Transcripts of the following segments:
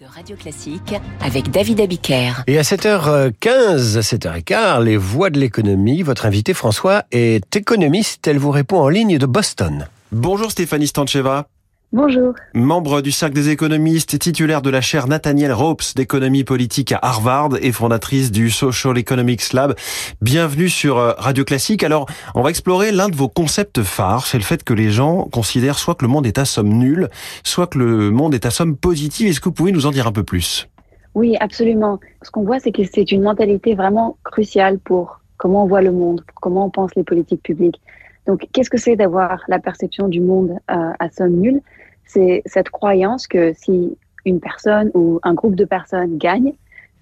de Radio Classique avec David Abiker. Et à 7h15, à 7h15, les voix de l'économie, votre invité François est économiste. Elle vous répond en ligne de Boston. Bonjour Stéphanie Stancheva. Bonjour. Membre du Cercle des économistes, titulaire de la chaire Nathaniel Ropes d'économie politique à Harvard et fondatrice du Social Economics Lab. Bienvenue sur euh, Radio Classique. Alors, on va explorer l'un de vos concepts phares, c'est le fait que les gens considèrent soit que le monde est à somme nulle, soit que le monde est à somme positive. Est-ce que vous pouvez nous en dire un peu plus? Oui, absolument. Ce qu'on voit, c'est que c'est une mentalité vraiment cruciale pour comment on voit le monde, pour comment on pense les politiques publiques. Donc, qu'est-ce que c'est d'avoir la perception du monde euh, à somme nulle? C'est cette croyance que si une personne ou un groupe de personnes gagne,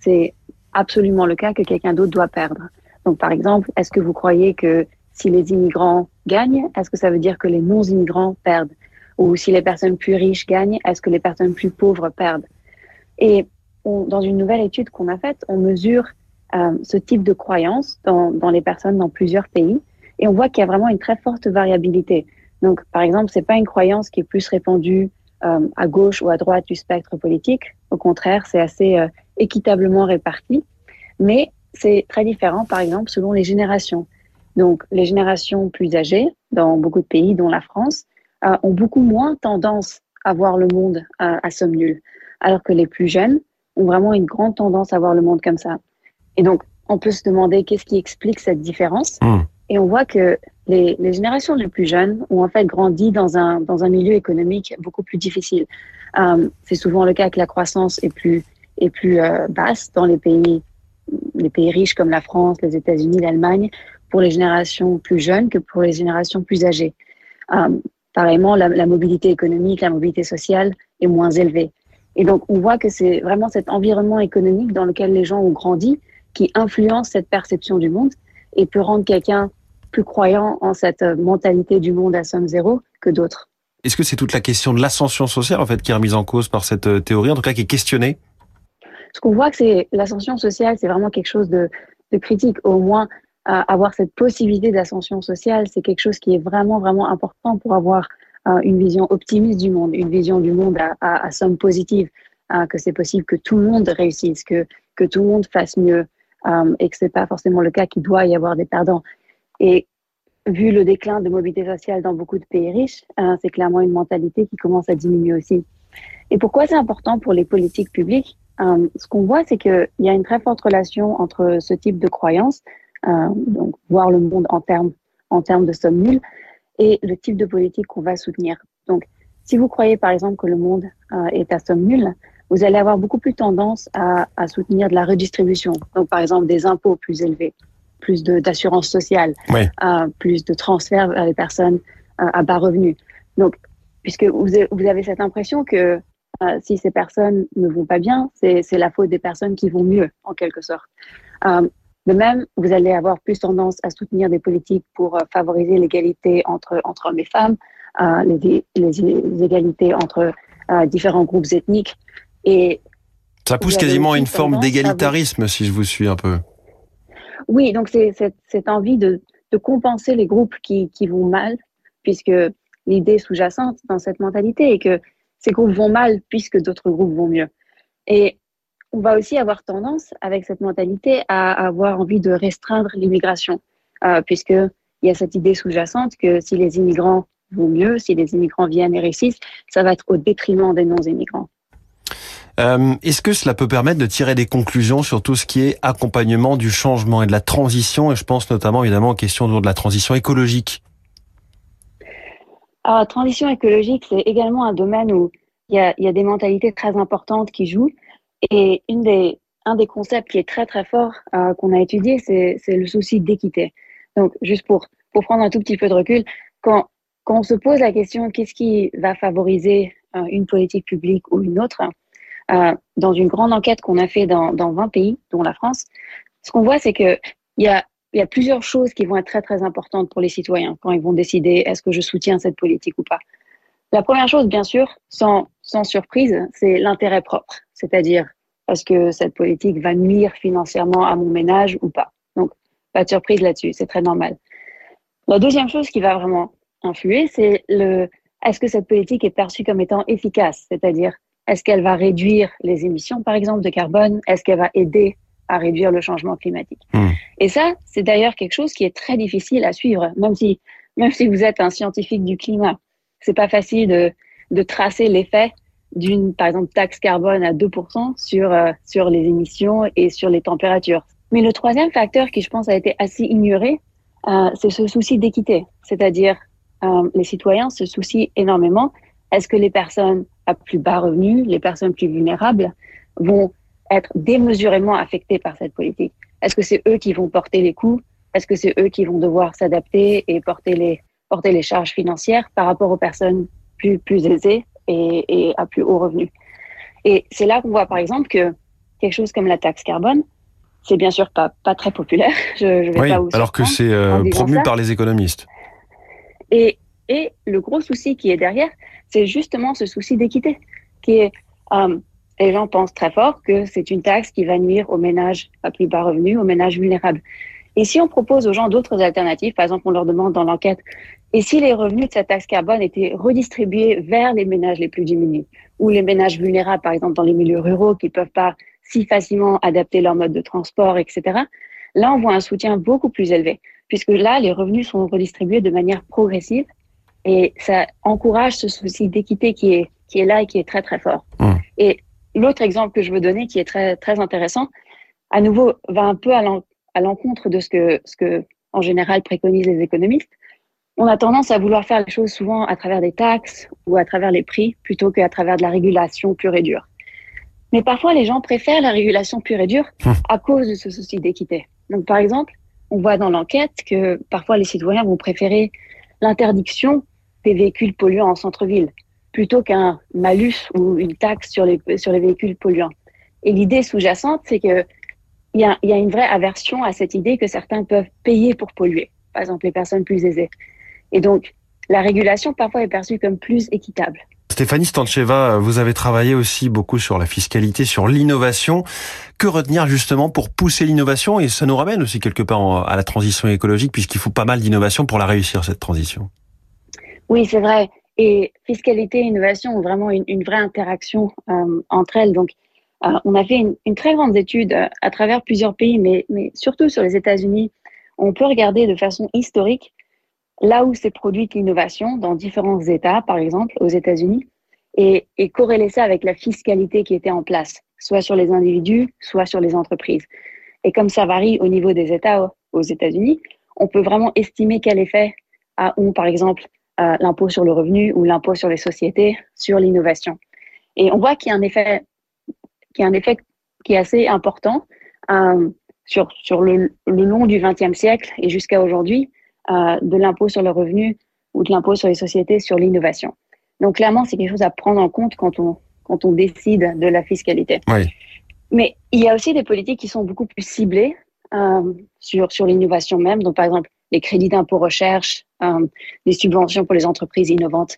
c'est absolument le cas que quelqu'un d'autre doit perdre. Donc, par exemple, est-ce que vous croyez que si les immigrants gagnent, est-ce que ça veut dire que les non-immigrants perdent? Ou si les personnes plus riches gagnent, est-ce que les personnes plus pauvres perdent? Et dans une nouvelle étude qu'on a faite, on mesure euh, ce type de croyance dans les personnes dans plusieurs pays. Et on voit qu'il y a vraiment une très forte variabilité. Donc, par exemple, c'est pas une croyance qui est plus répandue euh, à gauche ou à droite du spectre politique. Au contraire, c'est assez euh, équitablement réparti. Mais c'est très différent, par exemple, selon les générations. Donc, les générations plus âgées, dans beaucoup de pays, dont la France, euh, ont beaucoup moins tendance à voir le monde à somme nulle, alors que les plus jeunes ont vraiment une grande tendance à voir le monde comme ça. Et donc, on peut se demander qu'est-ce qui explique cette différence. Mmh. Et on voit que les, générations les plus jeunes ont en fait grandi dans un, dans un milieu économique beaucoup plus difficile. Euh, c'est souvent le cas que la croissance est plus, est plus euh, basse dans les pays, les pays riches comme la France, les États-Unis, l'Allemagne, pour les générations plus jeunes que pour les générations plus âgées. Euh, pareillement, la mobilité économique, la mobilité sociale est moins élevée. Et donc, on voit que c'est vraiment cet environnement économique dans lequel les gens ont grandi qui influence cette perception du monde et peut rendre quelqu'un plus croyant en cette mentalité du monde à somme zéro que d'autres. Est-ce que c'est toute la question de l'ascension sociale en fait qui est remise en cause par cette euh, théorie, en tout cas qui est questionnée? Ce qu'on voit, c'est l'ascension sociale, c'est vraiment quelque chose de, de critique. Au moins, euh, avoir cette possibilité d'ascension sociale, c'est quelque chose qui est vraiment vraiment important pour avoir euh, une vision optimiste du monde, une vision du monde à, à, à somme positive, euh, que c'est possible que tout le monde réussisse, que que tout le monde fasse mieux, euh, et que c'est pas forcément le cas qu'il doit y avoir des perdants. Et vu le déclin de mobilité sociale dans beaucoup de pays riches, euh, c'est clairement une mentalité qui commence à diminuer aussi. Et pourquoi c'est important pour les politiques publiques euh, Ce qu'on voit, c'est qu'il y a une très forte relation entre ce type de croyance, euh, donc voir le monde en termes en termes de somme nulle, et le type de politique qu'on va soutenir. Donc, si vous croyez par exemple que le monde euh, est à somme nulle, vous allez avoir beaucoup plus tendance à, à soutenir de la redistribution. Donc, par exemple, des impôts plus élevés plus d'assurance sociale, Oui. euh, plus de transferts vers les personnes euh, à bas revenus. Donc, puisque vous avez, vous avez cette impression que euh, si ces personnes ne vont pas bien, c'est la faute des personnes qui vont mieux, en quelque sorte. De même, vous allez avoir plus tendance à soutenir des politiques pour favoriser l'égalité entre, entre hommes et femmes, les, les, les égalités entre différents groupes ethniques. Et Ça pousse quasiment à une forme vous- d'égalitarisme, si je vous suis un peu. Oui, donc c'est cette, envie de, compenser les groupes qui, vont mal, puisque l'idée sous-jacente dans cette mentalité est que ces groupes vont mal puisque d'autres groupes vont mieux. Et on va aussi avoir tendance, avec cette mentalité, à avoir envie de restreindre l'immigration, euh, puisqu'il y a cette idée sous-jacente que si les immigrants vont mieux, si les immigrants viennent et réussissent, ça va être au détriment des non-immigrants. Euh, Est-ce que cela peut permettre de tirer des conclusions sur tout ce qui est accompagnement du changement et de la transition Et je pense notamment évidemment aux questions de la transition écologique? Alors, la transition écologique, c'est également un domaine où il y a, des mentalités très importantes qui jouent. Et une des, un des concepts qui est très très fort euh, qu'on a étudié, c'est c'est le souci d'équité. Donc, juste pour, pour prendre un tout petit peu de recul, quand, quand on se pose la question qu'est-ce qui va favoriser euh, une politique publique ou une autre, euh, dans une grande enquête qu'on a fait dans, dans 20 pays, dont la France, ce qu'on voit, c'est que il y a, y a plusieurs choses qui vont être très très importantes pour les citoyens quand ils vont décider est-ce que je soutiens cette politique ou pas. La première chose, bien sûr, sans, sans surprise, c'est l'intérêt propre, c'est-à-dire est-ce que cette politique va nuire financièrement à mon ménage ou pas. Donc, pas de surprise là-dessus, c'est très normal. La deuxième chose qui va vraiment influer, c'est le est-ce que cette politique est perçue comme étant efficace, c'est-à-dire Est-ce qu'elle va réduire les émissions, par exemple, de carbone? Est-ce qu'elle va aider à réduire le changement climatique? Hmm. Et ça, c'est d'ailleurs quelque chose qui est très difficile à suivre, même si, même si vous êtes un scientifique du climat. C'est pas facile de, de tracer l'effet d'une, par exemple, taxe carbone à 2% sur, euh, sur les émissions et sur les températures. Mais le troisième facteur qui, je pense, a été assez ignoré, euh, c'est ce souci d'équité. C'est-à-dire, euh, les citoyens se soucient énormément. Est-ce que les personnes à plus bas revenus, les personnes plus vulnérables, vont être démesurément affectées par cette politique Est-ce que c'est eux qui vont porter les coûts? Est-ce que c'est eux qui vont devoir s'adapter et porter les, porter les charges financières par rapport aux personnes plus, plus aisées et, et à plus haut revenu? Et c'est là qu'on voit, par exemple, que quelque chose comme la taxe carbone, c'est bien sûr pas, pas très populaire. Je, je vais Oui, pas vous alors que c'est euh, promu ça. par les économistes. Et, et le gros souci qui est derrière, c'est justement ce souci d'équité, qui est, euh, les gens pensent très fort que c'est une taxe qui va nuire aux ménages à plus bas revenus, aux ménages vulnérables. Et si on propose aux gens d'autres alternatives, par exemple, on leur demande dans l'enquête, et si les revenus de cette taxe carbone étaient redistribués vers les ménages les plus diminués, ou les ménages vulnérables, par exemple, dans les milieux ruraux qui peuvent pas si facilement adapter leur mode de transport, etc., là, on voit un soutien beaucoup plus élevé, puisque là, les revenus sont redistribués de manière progressive et ça encourage ce souci d'équité qui est, qui est là et qui est très, très fort. Mmh. Et l'autre exemple que je veux donner qui est très, très intéressant, à nouveau, va un peu à l'en- à l'encontre de ce que, ce que, en général, préconisent les économistes. On a tendance à vouloir faire les choses souvent à travers des taxes ou à travers les prix plutôt qu'à travers de la régulation pure et dure. Mais parfois, les gens préfèrent la régulation pure et dure Hum. à cause de ce souci d'équité. Donc, par exemple, on voit dans l'enquête que parfois les citoyens vont préférer l'interdiction des véhicules polluants en centre-ville plutôt qu'un malus ou une taxe sur les, sur les véhicules polluants. Et l'idée sous-jacente, c'est que il y y a une vraie aversion à cette idée que certains peuvent payer pour polluer, par exemple les personnes plus aisées. Et donc, la régulation parfois est perçue comme plus équitable. Stéphanie Stancheva, vous avez travaillé aussi beaucoup sur la fiscalité, sur l'innovation. Que retenir justement pour pousser l'innovation? Et ça nous ramène aussi quelque part à la transition écologique, puisqu'il faut pas mal d'innovation pour la réussir, cette transition. Oui, c'est vrai. Et fiscalité et innovation ont vraiment une, vraie interaction euh, entre elles. Donc, euh, on a fait une, très grande étude euh, à travers plusieurs pays, mais, mais surtout sur les États-Unis. On peut regarder de façon historique là où s'est produite l'innovation dans différents États, par exemple aux États-Unis, et, et corréler ça avec la fiscalité qui était en place, soit sur les individus, soit sur les entreprises. Et comme ça varie au niveau des États aux États-Unis, on peut vraiment estimer quel effet a, ont, par exemple, euh, l'impôt sur le revenu ou l'impôt sur les sociétés sur l'innovation. Et on voit qu'il y a un effet, qu'il y a un effet qui est assez important euh, sur, sur le, le long du XXe siècle et jusqu'à aujourd'hui euh, de l'impôt sur le revenu ou de l'impôt sur les sociétés sur l'innovation. Donc clairement, c'est quelque chose à prendre en compte quand on, quand on décide de la fiscalité. Oui. Mais il y a aussi des politiques qui sont beaucoup plus ciblées sur, sur l'innovation même. Donc par exemple, les crédits d'impôt recherche, euh, des subventions pour les entreprises innovantes.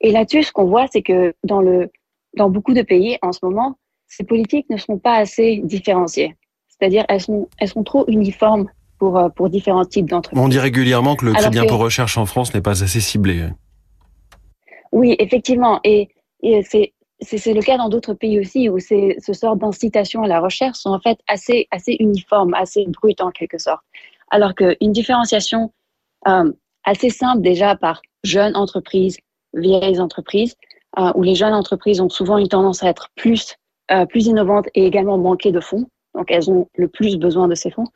Et là-dessus, ce qu'on voit, c'est que dans, le, dans beaucoup de pays en ce moment, ces politiques ne sont pas assez différenciées. C'est-à-dire, elles sont, elles sont trop uniformes pour, euh, pour différents types d'entreprises. On dit régulièrement que le crédit que- impôt recherche en France n'est pas assez ciblé. Oui, effectivement. Et, et c'est le cas dans d'autres pays aussi où ce sort d'incitation à la recherche sont en fait assez, assez uniformes, assez brutes en quelque sorte. Alors qu'une différenciation euh, assez simple déjà par jeunes entreprises, vieilles entreprises, euh, où les jeunes entreprises ont souvent une tendance à être plus, euh, plus innovantes et également manquer de fonds. Donc elles ont le plus besoin de ces fonds.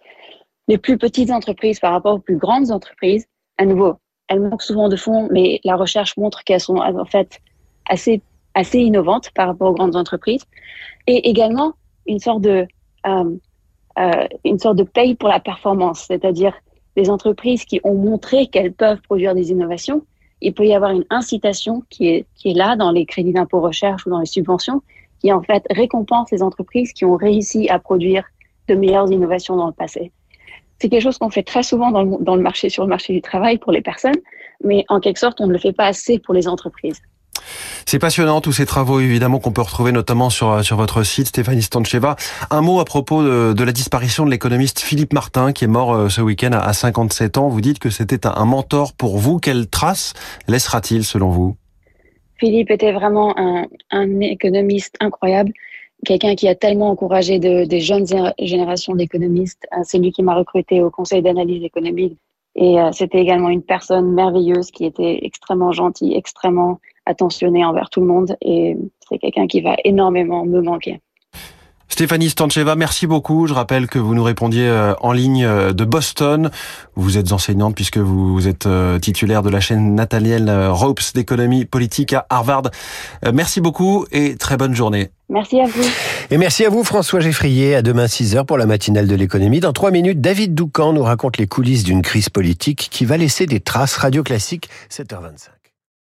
Les plus petites entreprises par rapport aux plus grandes entreprises, à nouveau, elles manquent souvent de fonds, mais la recherche montre qu'elles sont en fait assez assez innovantes par rapport aux grandes entreprises, et également une sorte de euh, euh, une sorte de paye pour la performance, c'est-à-dire les entreprises qui ont montré qu'elles peuvent produire des innovations. Il peut y avoir une incitation qui est qui est là dans les crédits d'impôt recherche ou dans les subventions, qui en fait récompense les entreprises qui ont réussi à produire de meilleures innovations dans le passé. C'est quelque chose qu'on fait très souvent dans le, dans le marché, sur le marché du travail pour les personnes, mais en quelque sorte, on ne le fait pas assez pour les entreprises. C'est passionnant tous ces travaux évidemment qu'on peut retrouver notamment sur sur votre site Stéphanie Stancheva. Un mot à propos de, la disparition de l'économiste Philippe Martin qui est mort euh, ce week-end à 57 ans. Vous dites que c'était un mentor pour vous. Quelle trace laissera-t-il selon vous? Philippe était vraiment un, économiste incroyable, quelqu'un qui a tellement encouragé de, des jeunes générations d'économistes. Euh, c'est lui qui m'a recruté au Conseil d'analyse économique. Et euh, c'était également une personne merveilleuse qui était extrêmement gentille, extrêmement attentionnée envers tout le monde. Et c'est quelqu'un qui va énormément me manquer. Stéphanie Stancheva, merci beaucoup. Je rappelle que vous nous répondiez euh, en ligne euh, de Boston. Vous êtes enseignante puisque vous êtes euh, titulaire de la chaîne Nathaniel Ropes d'économie politique à Harvard. Merci beaucoup et très bonne journée. Merci à vous. Et merci à vous François Geffrier. À demain 6h pour la matinale de l'économie. Dans trois minutes, David Doucan nous raconte les coulisses d'une crise politique qui va laisser des traces radio classiques 7h25.